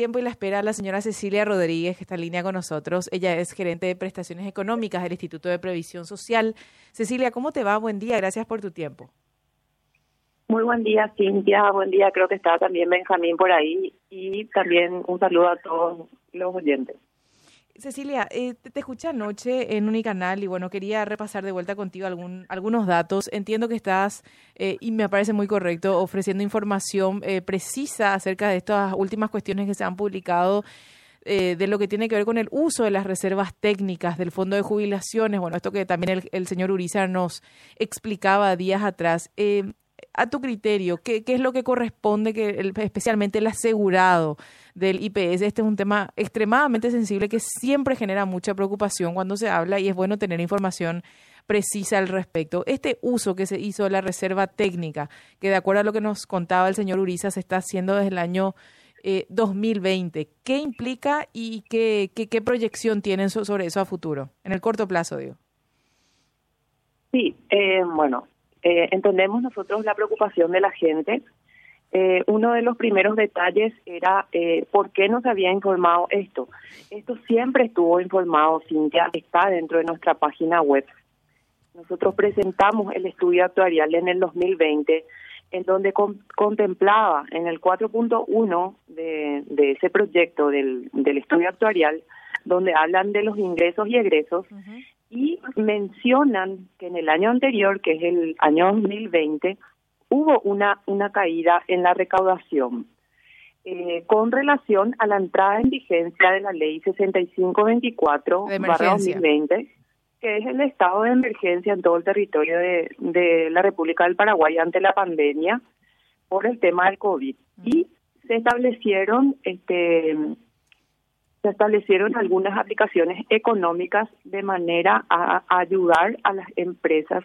tiempo y la espera la señora Cecilia Rodríguez, que está en línea con nosotros. Ella es gerente de prestaciones económicas del Instituto de Previsión Social. Cecilia, ¿cómo te va? Buen día, gracias por tu tiempo. Muy buen día, Cintia. Buen día, creo que está también Benjamín por ahí. Y también un saludo a todos los oyentes. Cecilia, eh, te, escuché anoche en Unicanal y bueno, quería repasar de vuelta contigo algún, algunos datos. Entiendo que estás, eh, y me parece muy correcto, ofreciendo información eh, precisa acerca de estas últimas cuestiones que se han publicado de lo que tiene que ver con el uso de las reservas técnicas del Fondo de Jubilaciones. Bueno, esto que también el, el señor Uriza nos explicaba días atrás a tu criterio, ¿qué, es lo que corresponde que especialmente el asegurado del IPS? Este es un tema extremadamente sensible que siempre genera mucha preocupación cuando se habla y es bueno tener información precisa al respecto. Este uso que se hizo de la reserva técnica, que de acuerdo a lo que nos contaba el señor Uriza, se está haciendo desde el año 2020, eh, ¿qué implica y qué, qué, proyección tienen sobre eso a futuro, en el corto plazo, digo? Sí, eh, bueno, eh, entendemos nosotros la preocupación de la gente. Eh, uno de los primeros detalles era eh, por qué nos había informado esto. Esto siempre estuvo informado, Cintia, está dentro de nuestra página web. Nosotros presentamos el estudio actuarial en el 2020, en donde contemplaba en el 4.1 de, de ese proyecto del estudio actuarial, donde hablan de los ingresos y egresos, y mencionan que en el año anterior, que es el año 2020, hubo una, una caída en la recaudación eh, con relación a la entrada en vigencia de la ley 6524-2020, que es el estado de emergencia en todo el territorio de, de la República del Paraguay ante la pandemia por el tema del COVID. Y se establecieron este se establecieron algunas aplicaciones económicas de manera a, ayudar a las empresas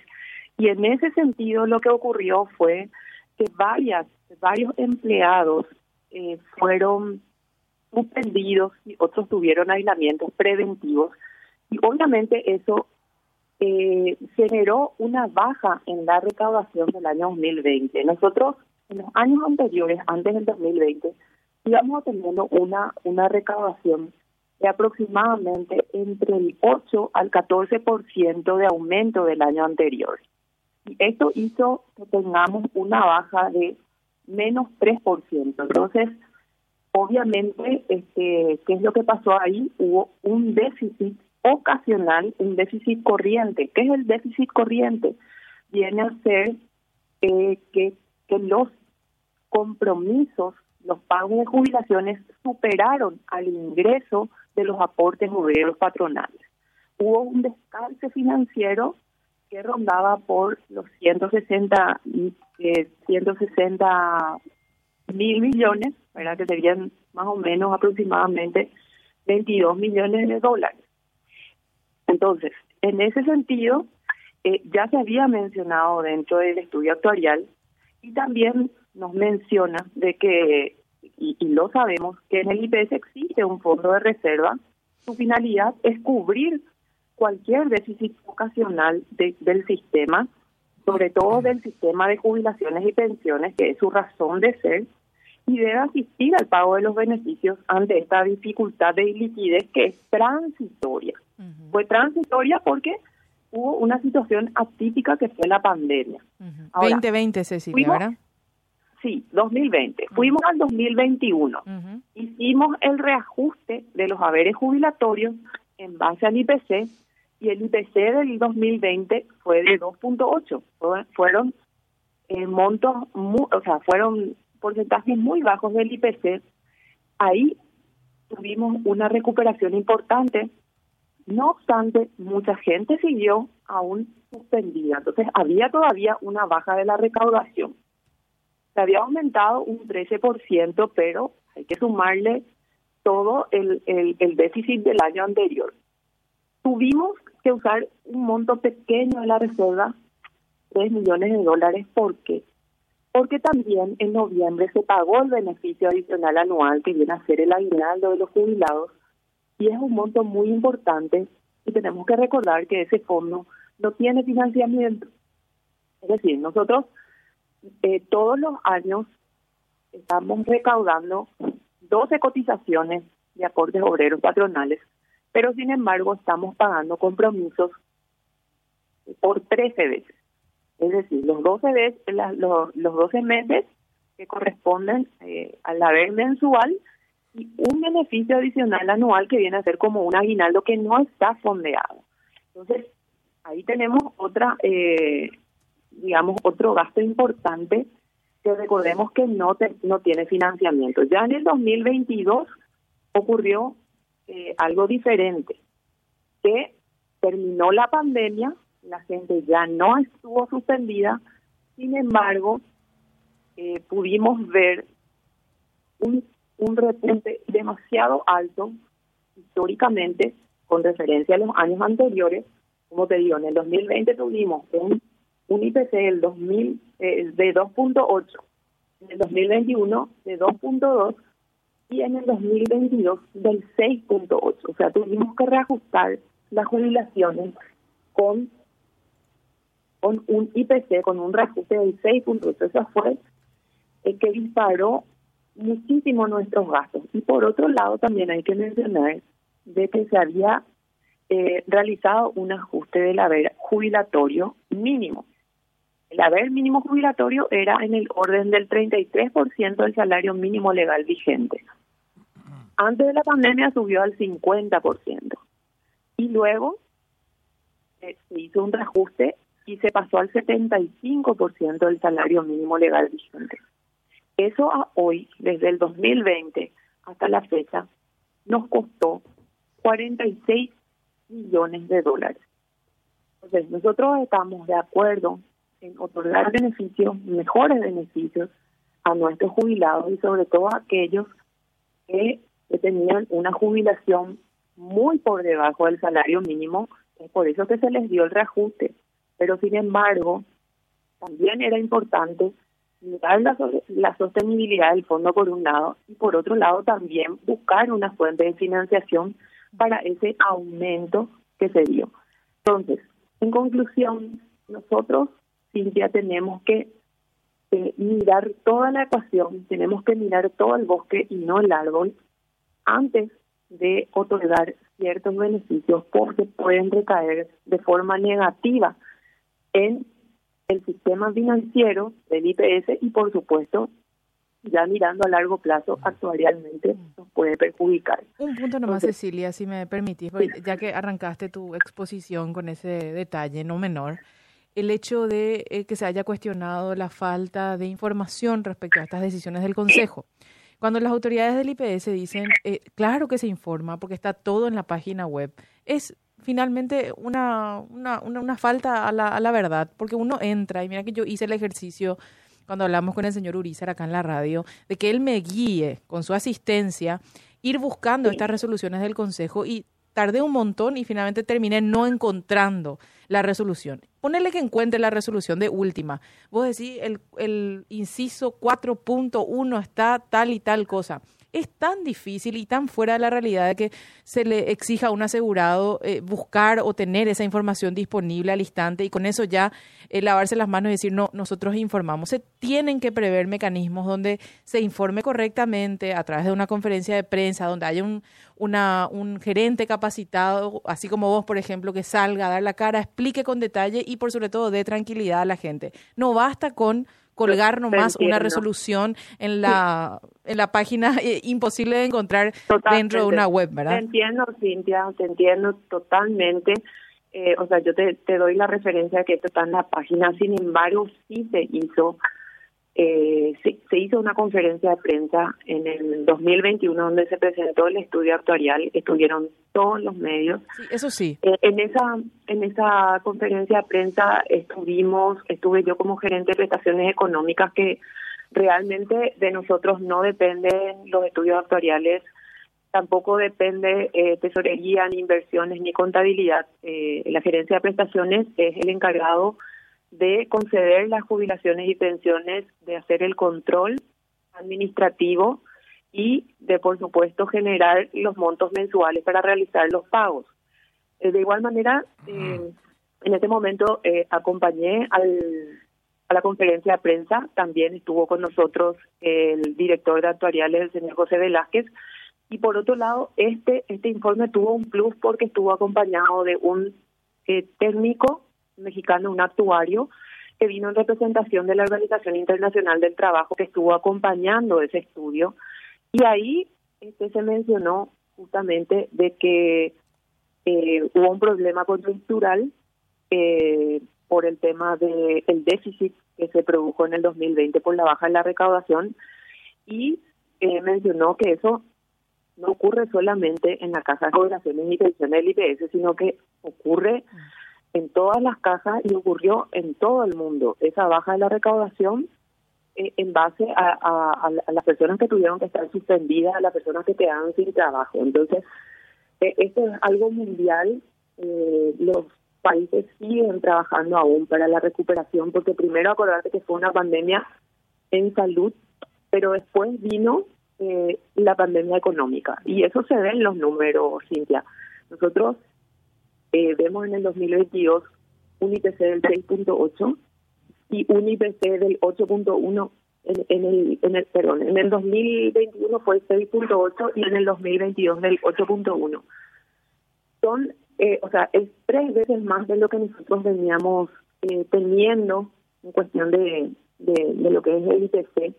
y en ese sentido lo que ocurrió fue que varias varios empleados eh, fueron suspendidos y otros tuvieron aislamientos preventivos y obviamente eso eh, generó una baja en la recaudación del año 2020. Nosotros en los años anteriores, antes del 2020, íbamos teniendo una, una recaudación de aproximadamente entre el 8 al 14% de aumento del año anterior. Y esto hizo que tengamos una baja de menos 3%. Entonces, obviamente, este, ¿qué es lo que pasó ahí? Hubo un déficit ocasional, un déficit corriente. ¿Qué es el déficit corriente? Viene a ser eh, que, que los compromisos los pagos de jubilaciones superaron al ingreso de los aportes obreros patronales. Hubo un descalce financiero que rondaba por los 160, eh, 160 mil millones, ¿verdad? que serían más o menos aproximadamente 22 millones de dólares. Entonces, en ese sentido, eh, ya se había mencionado dentro del estudio actuarial y también nos menciona de que, y, lo sabemos, que en el IPS existe un fondo de reserva. Su finalidad es cubrir cualquier déficit ocasional del sistema, sobre todo del sistema de jubilaciones y pensiones, que es su razón de ser, y debe asistir al pago de los beneficios ante esta dificultad de liquidez que es transitoria. Fue transitoria porque hubo una situación atípica que fue la pandemia. 2020, Cecilia, ¿verdad? Sí, 2020. Fuimos al 2021. Hicimos el reajuste de los haberes jubilatorios en base al IPC y el IPC del 2020 fue de 2.8. Fueron eh, montos, o sea, fueron porcentajes muy bajos del IPC. Ahí tuvimos una recuperación importante. No obstante, mucha gente siguió aún suspendida. Entonces, había todavía una baja de la recaudación se había aumentado un 13%, pero hay que sumarle todo el, déficit del año anterior. Tuvimos que usar un monto pequeño de la reserva, 3 millones de dólares. ¿Por qué? Porque también en noviembre se pagó el beneficio adicional anual que viene a ser el aguinaldo de los jubilados y es un monto muy importante y tenemos que recordar que ese fondo no tiene financiamiento. Es decir, nosotros eh, todos los años estamos recaudando 12 cotizaciones de aportes obreros patronales, pero sin embargo estamos pagando compromisos por 13 veces. Es decir, los 12, veces, los, los 12 meses que corresponden eh, al haber mensual y un beneficio adicional anual que viene a ser como un aguinaldo que no está fondeado. Entonces, ahí tenemos otra, eh, digamos, otro gasto importante que recordemos que no, no tiene financiamiento. Ya en el 2022 ocurrió eh, algo diferente, que terminó la pandemia, la gente ya no estuvo suspendida, sin embargo, eh, pudimos ver un, un repunte demasiado alto históricamente con referencia a los años anteriores. Como te digo, en el 2020 tuvimos un, un IPC del 2000, eh, de 2.8, en el 2021 de 2.2 y en el 2022 del 6.8. O sea, tuvimos que reajustar las jubilaciones con, con un IPC, con un reajuste del 6.8. Eso fue el que disparó muchísimo nuestros gastos. Y por otro lado, también hay que mencionar de que se había eh, realizado un ajuste del haber jubilatorio mínimo. El haber mínimo jubilatorio era en el orden del 33% del salario mínimo legal vigente. Antes de la pandemia subió al 50%. Y luego eh, se hizo un reajuste y se pasó al 75% del salario mínimo legal vigente. Eso a hoy, desde el 2020 hasta la fecha, nos costó 46 millones de dólares. Entonces, nosotros estamos de acuerdo en otorgar beneficios, mejores beneficios a nuestros jubilados y sobre todo a aquellos que, tenían una jubilación muy por debajo del salario mínimo, es por eso que se les dio el reajuste. Pero sin embargo, también era importante mirar la, la sostenibilidad del fondo por un lado y por otro lado también buscar una fuente de financiación para ese aumento que se dio. Entonces, en conclusión, nosotros, Cintia, tenemos que eh, mirar toda la ecuación, tenemos que mirar todo el bosque y no el árbol antes de otorgar ciertos beneficios porque pueden recaer de forma negativa en el sistema financiero del IPS y por supuesto ya mirando a largo plazo actualmente nos puede perjudicar. Un punto nomás, Cecilia, si me permitís, ya que arrancaste tu exposición con ese detalle no menor, el hecho de eh, que se haya cuestionado la falta de información respecto a estas decisiones del Consejo. Cuando las autoridades del IPS dicen, eh, claro que se informa porque está todo en la página web, es finalmente una, una, una, falta a la, a la verdad, porque uno entra, y mira que yo hice el ejercicio cuando hablamos con el señor Urizar acá en la radio, de que él me guíe con su asistencia, ir buscando estas resoluciones del Consejo y tardé un montón y finalmente terminé no encontrando la resolución. Ponele que encuentre la resolución de última. Vos decís, el, el inciso 4.1 está tal y tal cosa es tan difícil y tan fuera de la realidad que se le exija a un asegurado eh, buscar o tener esa información disponible al instante y con eso ya eh, lavarse las manos y decir, no, nosotros informamos. Se tienen que prever mecanismos donde se informe correctamente a través de una conferencia de prensa, donde haya un, un gerente capacitado, así como vos, por ejemplo, que salga a dar la cara, explique con detalle y por sobre todo dé tranquilidad a la gente. No basta con colgar nomás una resolución en la en la página eh, imposible de encontrar dentro de una web, ¿verdad? Te entiendo, Cintia, te entiendo totalmente. Eh, o sea, yo te, te doy la referencia de que esto está en la página, sin embargo, sí se hizo eh, se, hizo una conferencia de prensa en el 2021 donde se presentó el estudio actuarial, estuvieron todos los medios. eso sí. Eh, en esa en esa conferencia de prensa estuvimos, estuve yo como gerente de prestaciones económicas que realmente de nosotros no dependen los estudios actuariales, tampoco depende eh, tesorería, ni inversiones, ni contabilidad. Eh, la gerencia de prestaciones es el encargado de conceder las jubilaciones y pensiones, de hacer el control administrativo y de, por supuesto, generar los montos mensuales para realizar los pagos. Eh, de igual manera, eh, en este momento eh, acompañé al, a la conferencia de prensa. También estuvo con nosotros el director de actuariales, el señor José Velázquez. Y por otro lado, este, este informe tuvo un plus porque estuvo acompañado de un eh, técnico mexicano, un actuario, que vino en representación de la Organización Internacional del Trabajo, que estuvo acompañando ese estudio. Y ahí este, se mencionó justamente de que eh, hubo un problema coyuntural eh, por el tema del el déficit que se produjo en el 2020 por la baja en la recaudación y eh, mencionó que eso no ocurre solamente en la Caja de Jubilaciones y Pensiones del IPS, sino que ocurre en todas las cajas y ocurrió en todo el mundo. Esa baja de la recaudación eh, en base a, las personas que tuvieron que estar suspendidas, a las personas que quedaron sin trabajo. Entonces, eh, esto es algo mundial. Eh, los países siguen trabajando aún para la recuperación, porque primero acordate que fue una pandemia en salud, pero después vino eh, la pandemia económica. Y eso se ve en los números, Cintia. Nosotros eh, vemos en el 2022 un IPC del 6.8 y un IPC del 8.1 en, en, el, en el perdón, en el 2021 fue 6.8 y en el 2022 del 8.1. Son, eh, o sea, es tres veces más de lo que nosotros veníamos eh, teniendo en cuestión de, de, lo que es el IPC.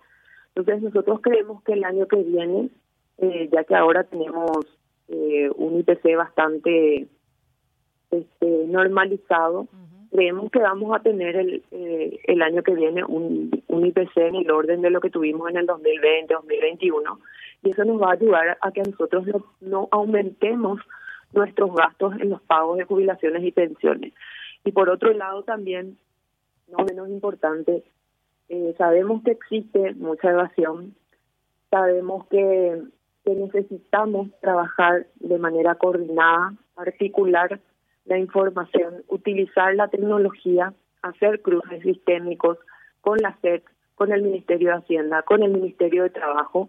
Entonces nosotros creemos que el año que viene, eh, ya que ahora tenemos eh, un IPC bastante este, normalizado, creemos que vamos a tener el, eh, el año que viene un, un IPC en el orden de lo que tuvimos en el 2020, 2021, y eso nos va a ayudar a que nosotros no, no aumentemos nuestros gastos en los pagos de jubilaciones y pensiones. Y por otro lado también, no menos importante, eh, sabemos que existe mucha evasión, sabemos que, que necesitamos trabajar de manera coordinada, articular la información, utilizar la tecnología, hacer cruces sistémicos con la SEC, con el Ministerio de Hacienda, con el Ministerio de Trabajo,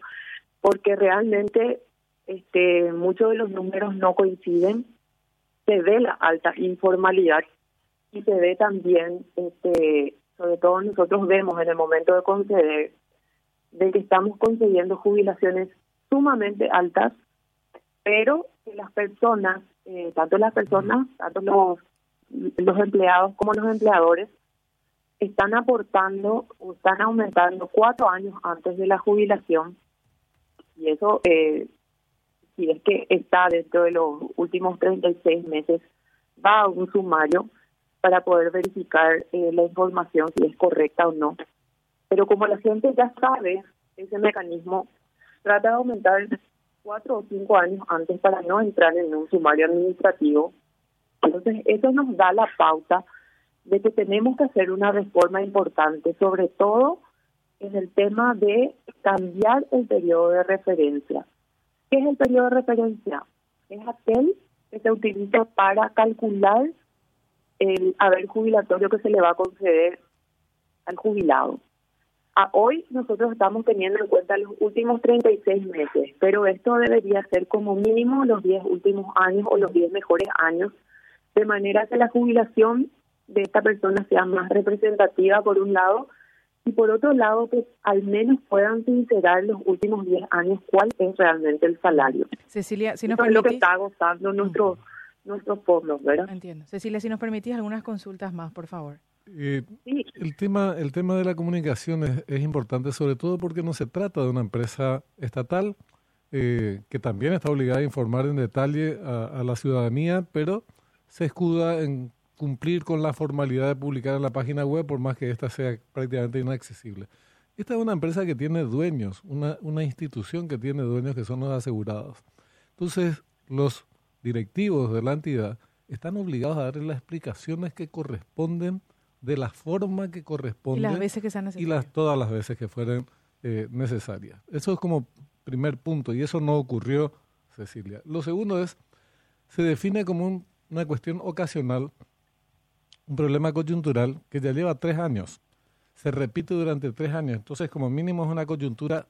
porque realmente este, muchos de los números no coinciden, se ve la alta informalidad y se ve también, este, sobre todo nosotros vemos en el momento de conceder, de que estamos concediendo jubilaciones sumamente altas, pero que las personas eh, tanto las personas, tanto los, los empleados como los empleadores, están aportando o están aumentando cuatro años antes de la jubilación. Y eso, eh, si es que está dentro de los últimos 36 meses, va a un sumario para poder verificar eh, la información si es correcta o no. Pero como la gente ya sabe ese mecanismo, trata de aumentar cuatro o cinco años antes para no entrar en un sumario administrativo. Entonces, eso nos da la pauta de que tenemos que hacer una reforma importante, sobre todo en el tema de cambiar el periodo de referencia. ¿Qué es el periodo de referencia? Es aquel que se utiliza para calcular el haber jubilatorio que se le va a conceder al jubilado hoy nosotros estamos teniendo en cuenta los últimos 36 meses, pero esto debería ser como mínimo los 10 últimos años o los 10 mejores años, de manera que la jubilación de esta persona sea más representativa por un lado y por otro lado que al menos puedan sincerar los últimos 10 años cuál es realmente el salario. Cecilia, si nos es lo que está gozando nuestro, nuestros pueblos, ¿verdad? Entiendo. Cecilia, si nos permitís algunas consultas más, por favor. Eh, el, tema, el tema de la comunicación es, importante, sobre todo porque no se trata de una empresa estatal eh, que también está obligada a informar en detalle a, la ciudadanía, pero se escuda en cumplir con la formalidad de publicar en la página web, por más que ésta sea prácticamente inaccesible. Esta es una empresa que tiene dueños, una, una institución que tiene dueños que son los asegurados. Entonces, los directivos de la entidad están obligados a dar las explicaciones que corresponden de la forma que corresponde. Y las veces que sean necesarias. Y las, todas las veces que fueran eh, necesarias. Eso es como primer punto y eso no ocurrió, Cecilia. Lo segundo es, se define como una cuestión ocasional, un problema coyuntural que ya lleva tres años. Se repite durante tres años. Entonces, como mínimo es una coyuntura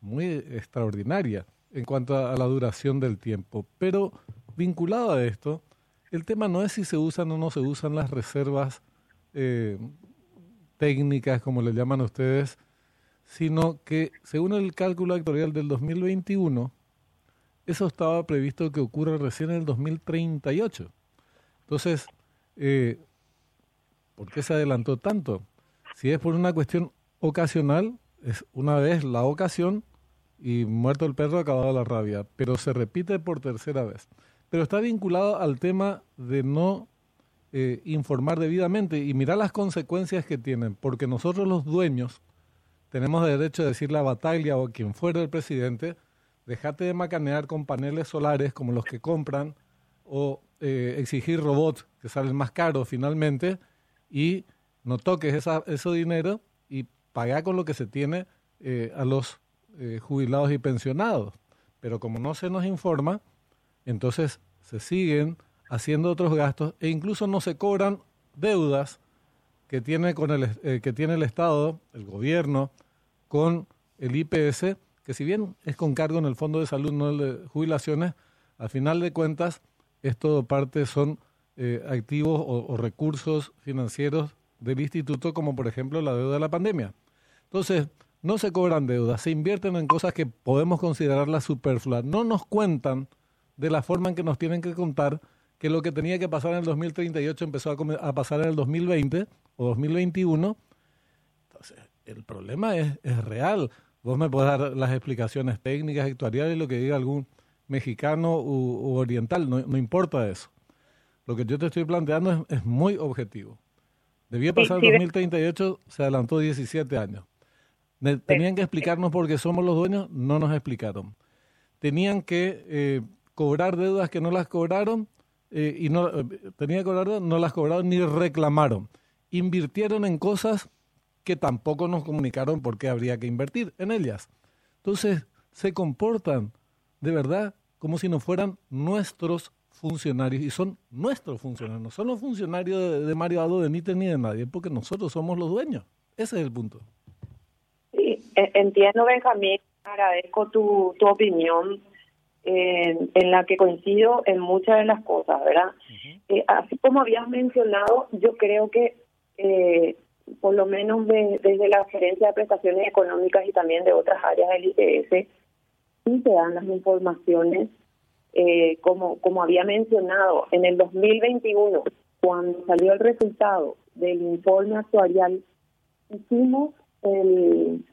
muy extraordinaria en cuanto a, a la duración del tiempo. Pero vinculado a esto, el tema no es si se usan o no se usan las reservas eh, técnicas, como le llaman ustedes, sino que según el cálculo actuarial del 2021, eso estaba previsto que ocurra recién en el 2038. Entonces, eh, ¿por qué se adelantó tanto? Si es por una cuestión ocasional, es una vez la ocasión y muerto el perro acabado la rabia, pero se repite por tercera vez. Pero está vinculado al tema de no eh, informar debidamente y mirar las consecuencias que tienen, porque nosotros los dueños tenemos derecho a decirle a Bataglia o a quien fuera el presidente, dejate de macanear con paneles solares como los que compran o eh, exigir robots que salen más caros finalmente y no toques esa, ese dinero y paga con lo que se tiene eh, a los jubilados y pensionados. Pero como no se nos informa, entonces se siguen haciendo otros gastos e incluso no se cobran deudas que tiene, con el, eh, que tiene el Estado, el gobierno, con el IPS, que si bien es con cargo en el Fondo de Salud, no el de jubilaciones, al final de cuentas es todo parte, son eh, activos o, o, recursos financieros del instituto, como por ejemplo la deuda de la pandemia. Entonces, no se cobran deudas, se invierten en cosas que podemos considerarlas superfluas. No nos cuentan de la forma en que nos tienen que contar que lo que tenía que pasar en el 2038 empezó a, pasar en el 2020 o 2021. Entonces, el problema es, es real. Vos me podés dar las explicaciones técnicas, actuariales, lo que diga algún mexicano u, oriental, no, no, importa eso. Lo que yo te estoy planteando es, es muy objetivo. Debía pasar el 2038, se adelantó 17 años. Tenían que explicarnos por qué somos los dueños, no nos explicaron. Tenían que eh, cobrar deudas que no las cobraron, eh, y no eh, tenía que cobrar, no las cobraron ni reclamaron. Invirtieron en cosas que tampoco nos comunicaron por qué habría que invertir en ellas. Entonces, se comportan de verdad como si no fueran nuestros funcionarios, y son nuestros funcionarios, no son los funcionarios de, de Mario Aldo, de Níter ni de nadie, porque nosotros somos los dueños. Ese es el punto. Sí, e, entiendo, Benjamín, agradezco tu, tu opinión en, la que coincido en muchas de las cosas, ¿verdad? Eh, así como habías mencionado, yo creo que eh, por lo menos desde la gerencia de prestaciones económicas y también de otras áreas del IPS, sí se dan las informaciones, eh, como, como había mencionado, en el 2021, cuando salió el resultado del informe actuarial, hicimos el,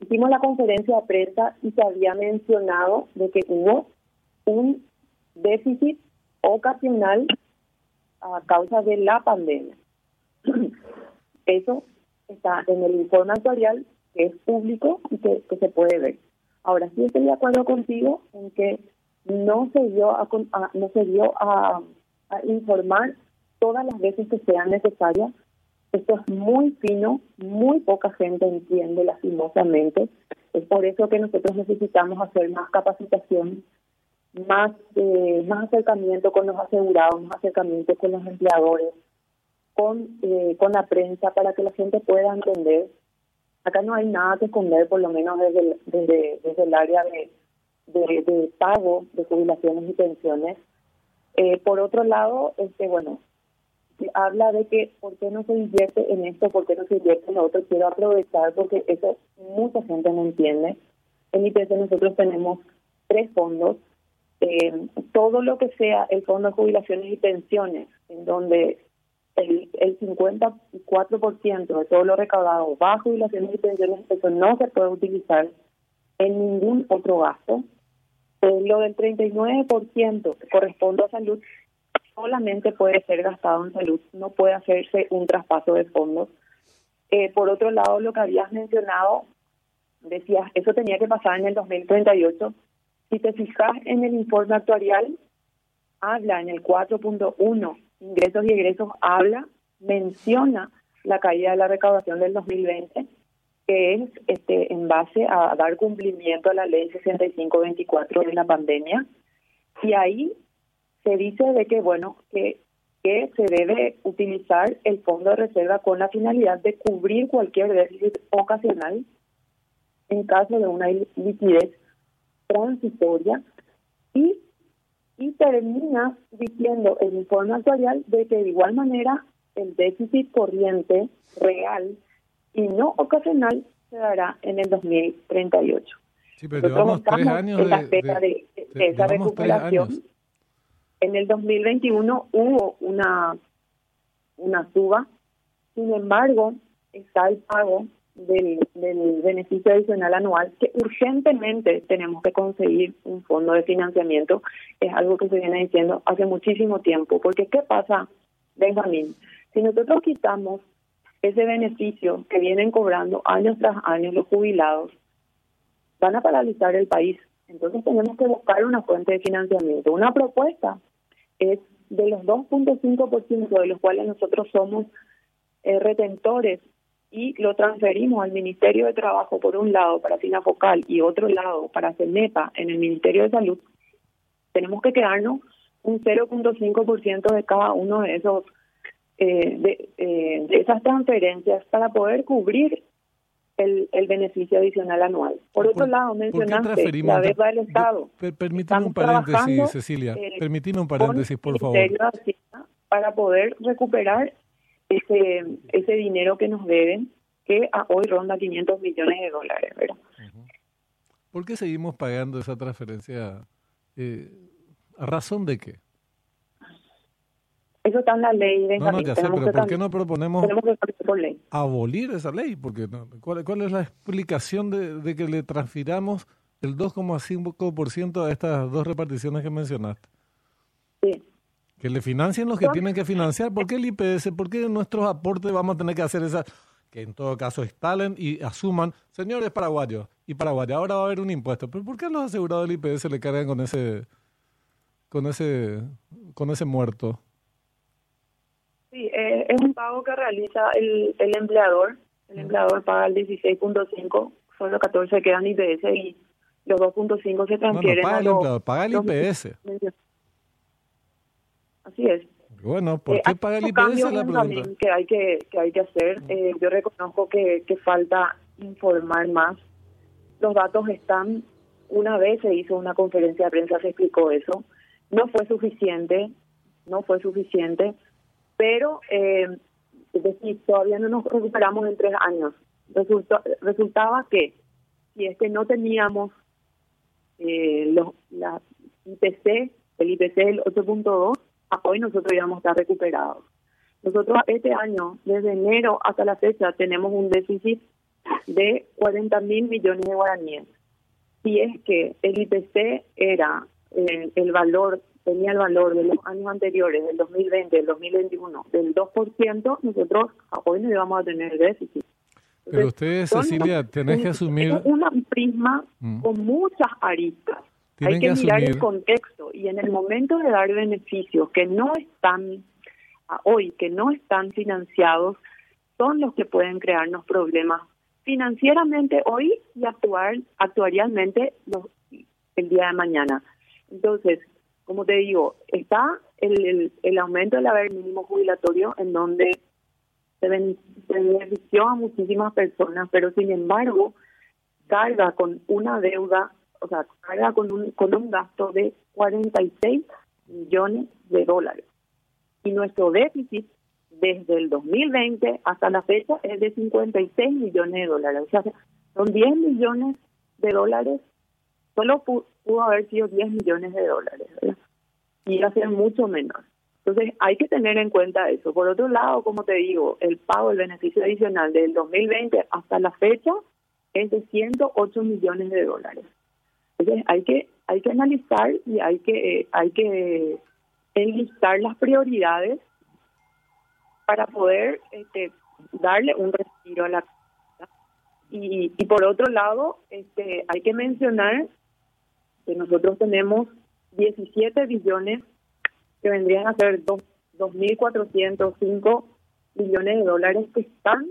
hicimos la conferencia de prensa y se había mencionado de que hubo un déficit ocasional a causa de la pandemia. Eso está en el informe actuarial que es público y que, se puede ver. Ahora sí estoy de acuerdo contigo en que no se dio a, no se dio a informar todas las veces que sean necesarias esto es muy fino, muy poca gente entiende lastimosamente. Es por eso que nosotros necesitamos hacer más capacitación, más, eh, más acercamiento con los asegurados, más acercamiento con los empleadores, con, eh, con la prensa para que la gente pueda entender. Acá no hay nada que esconder, por lo menos desde el, desde, desde el área de, de, pago de jubilaciones y pensiones. Eh, por otro lado, este bueno, habla de que por qué no se invierte en esto, por qué no se invierte en lo otro, quiero aprovechar porque eso mucha gente no entiende. En IPS nosotros tenemos tres fondos, eh, todo lo que sea el fondo de jubilaciones y pensiones, en donde el, el 54% de todo lo recaudado va a jubilaciones y pensiones, eso no se puede utilizar en ningún otro gasto. Eh, lo del 39% corresponde a salud solamente puede ser gastado en salud, no puede hacerse un traspaso de fondos. Eh, por otro lado, lo que habías mencionado, decías, eso tenía que pasar en el 2038. Si te fijas en el informe actuarial, habla en el 4.1, ingresos y egresos, habla, menciona la caída de la recaudación del 2020, que es este en base a dar cumplimiento a la ley 6524 de la pandemia. Y ahí se dice de que, bueno, que, que se debe utilizar el fondo de reserva con la finalidad de cubrir cualquier déficit ocasional en caso de una liquidez transitoria y, y termina diciendo el informe actuarial de que de igual manera el déficit corriente real y no ocasional se dará en el 2038. Sí, pero llevamos tres años en la de, esa recuperación. En el 2021 hubo una, una suba, sin embargo, está el pago del, del beneficio adicional anual que urgentemente tenemos que conseguir un fondo de financiamiento. Es algo que se viene diciendo hace muchísimo tiempo, porque ¿qué pasa, Benjamín? Si nosotros quitamos ese beneficio que vienen cobrando años tras años los jubilados, van a paralizar el país. Entonces tenemos que buscar una fuente de financiamiento. Una propuesta es de los 2.5% de los cuales nosotros somos eh, retentores y lo transferimos al Ministerio de Trabajo por un lado para Focal y otro lado para CENEPA en el Ministerio de Salud, tenemos que quedarnos un 0.5% de cada uno de esos eh, de, eh, de esas transferencias para poder cubrir el, el beneficio adicional anual. Por otro lado, mencionaste la deuda del Estado. permíteme un paréntesis, Cecilia. Eh, permíteme un paréntesis, por favor. Para poder recuperar ese, ese dinero que nos deben, que hoy ronda 500 millones de dólares. ¿verdad? ¿Por qué seguimos pagando esa transferencia? Eh, ¿A razón de qué? Eso está en la ley. no, no, ya sé, pero ¿por qué no proponemos abolir esa ley? Porque ¿cuál, ¿Cuál es la explicación de, de que le transfiramos el 2,5% a estas dos reparticiones que mencionaste? Sí. Que le financien los que tienen que financiar. ¿Por qué el IPS? ¿Por qué nuestros aportes vamos a tener que hacer esa? Que en todo caso instalen y asuman, señores paraguayos y paraguayos, ahora va a haber un impuesto. ¿Pero por qué los asegurados del IPS le cargan con ese, con ese, con ese muerto? Sí, eh, es un pago que realiza el, el empleador. El empleador paga el 16.5, solo 14 quedan IPS y los 2.5 se transfieren no, paga el empleador, paga el IPS. Así es. Bueno, ¿por eh, qué paga el IPS la pregunta? Que hay que, que hay que hacer. Eh, yo reconozco que, que falta informar más. Los datos están, una vez se hizo una conferencia de prensa, se explicó eso. No fue suficiente, no fue suficiente, pero eh, todavía no nos recuperamos en tres años. Resultó, resultaba que si es que no teníamos eh, los, la IPC, el IPC el 8.2, hoy nosotros íbamos a estar recuperados. Nosotros este año, desde enero hasta la fecha, tenemos un déficit de 40 mil millones de guaraníes. Si es que el IPC era eh, el valor, tenía el valor de los años anteriores, del 2020, del 2021, del 2%, nosotros hoy no íbamos a tener déficit. Pero ustedes, Cecilia, tenés que asumir... Es un prisma mm. con muchas aristas. Hay que, mirar el contexto y en el momento de dar beneficios que no están hoy, que no están financiados, son los que pueden crearnos problemas financieramente hoy y actuar actuarialmente los, el día de mañana. Entonces, como te digo, está el, el, aumento del haber mínimo jubilatorio en donde se, benefició a muchísimas personas, pero sin embargo carga con una deuda o sea, carga con un, con un gasto de 46 millones de dólares. Y nuestro déficit desde el 2020 hasta la fecha es de 56 millones de dólares. O sea, son 10 millones de dólares, solo pudo, haber sido 10 millones de dólares, Y iba a ser mucho menos. Entonces hay que tener en cuenta eso. Por otro lado, como te digo, el pago del beneficio adicional del 2020 hasta la fecha es de 108 millones de dólares. Entonces hay que hay que analizar y hay que hay que enlistar las prioridades para poder este, darle un respiro a la y, y por otro lado este hay que mencionar que nosotros tenemos 17 billones que vendrían a ser 2.405 billones de dólares que están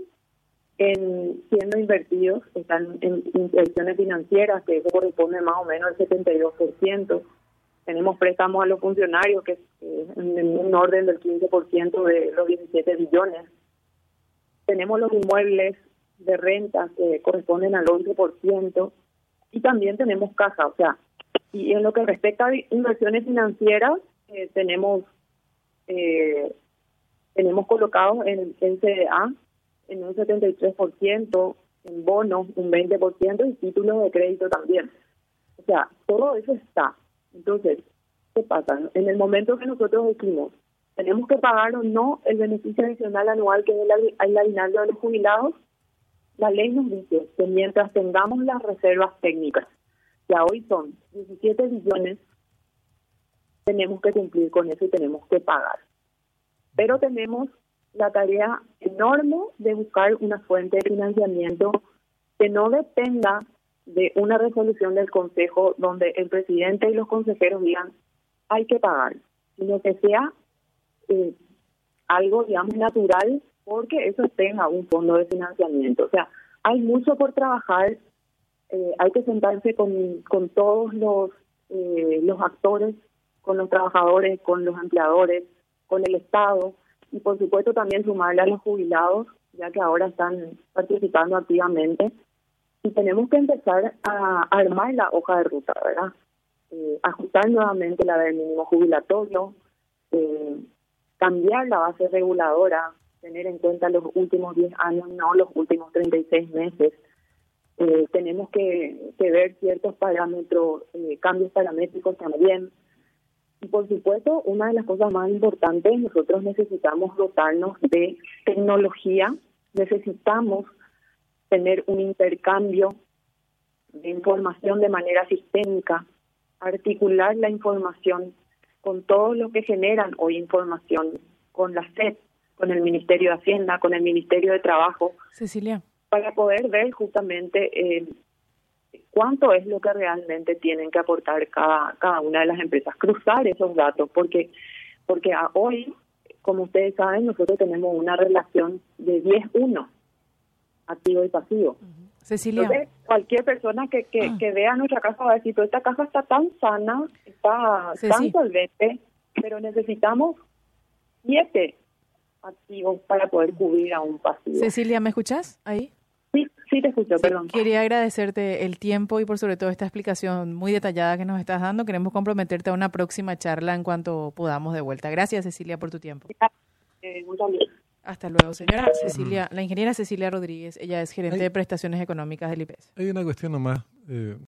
en, siendo invertidos, están en inversiones financieras, que eso corresponde más o menos al 72%. Tenemos préstamos a los funcionarios, que es en un orden del 15% de los 17 billones. Tenemos los inmuebles de renta que corresponden al 11%. Y también tenemos caja, o sea, y en lo que respecta a inversiones financieras, eh, tenemos eh, tenemos colocados en, en CDA en un 73%, en bonos un 20% y títulos de crédito también. O sea, todo eso está. Entonces, ¿qué pasa? En el momento que nosotros decimos, tenemos que pagar o no el beneficio adicional anual que es el, aguinaldo de los jubilados, la ley nos dice que mientras tengamos las reservas técnicas, que hoy son 17 billones, tenemos que cumplir con eso y tenemos que pagar. Pero tenemos la tarea enorme de buscar una fuente de financiamiento que no dependa de una resolución del Consejo donde el presidente y los consejeros digan hay que pagar, sino que sea eh, algo, digamos, natural porque eso tenga un fondo de financiamiento. O sea, hay mucho por trabajar, eh, hay que sentarse con, todos los, eh, los actores, con los trabajadores, con los empleadores, con el Estado y por supuesto también sumarle a los jubilados, ya que ahora están participando activamente. Y tenemos que empezar a armar la hoja de ruta, ¿verdad? Eh, ajustar nuevamente la del mínimo jubilatorio, eh, cambiar la base reguladora, tener en cuenta los últimos 10 años, no los últimos 36 meses. Eh, tenemos que, ver ciertos parámetros, eh, cambios paramétricos también. Y por supuesto, una de las cosas más importantes, nosotros necesitamos dotarnos de tecnología, necesitamos tener un intercambio de información de manera sistémica, articular la información con todo lo que generan hoy información, con la SED, con el Ministerio de Hacienda, con el Ministerio de Trabajo. Cecilia. Para poder ver justamente eh, cuánto es lo que realmente tienen que aportar cada, cada una de las empresas, cruzar esos datos, porque, porque hoy, como ustedes saben, nosotros tenemos una relación de 10-1, activo y pasivo. Cecilia. cualquier persona que, que, ah. que, vea nuestra casa va a decir, esta casa está tan sana, está tan solvente, pero necesitamos siete activos para poder cubrir a un pasivo. Cecilia, ¿me escuchas ahí? Sí, sí te escucho, perdón. Quería agradecerte el tiempo y por sobre todo esta explicación muy detallada que nos estás dando. Queremos comprometerte a una próxima charla en cuanto podamos de vuelta. Gracias, Cecilia, por tu tiempo. Eh, hasta luego, señora Cecilia, la ingeniera Cecilia Rodríguez, ella es gerente de prestaciones económicas del IPS. Hay una cuestión nomás, eh,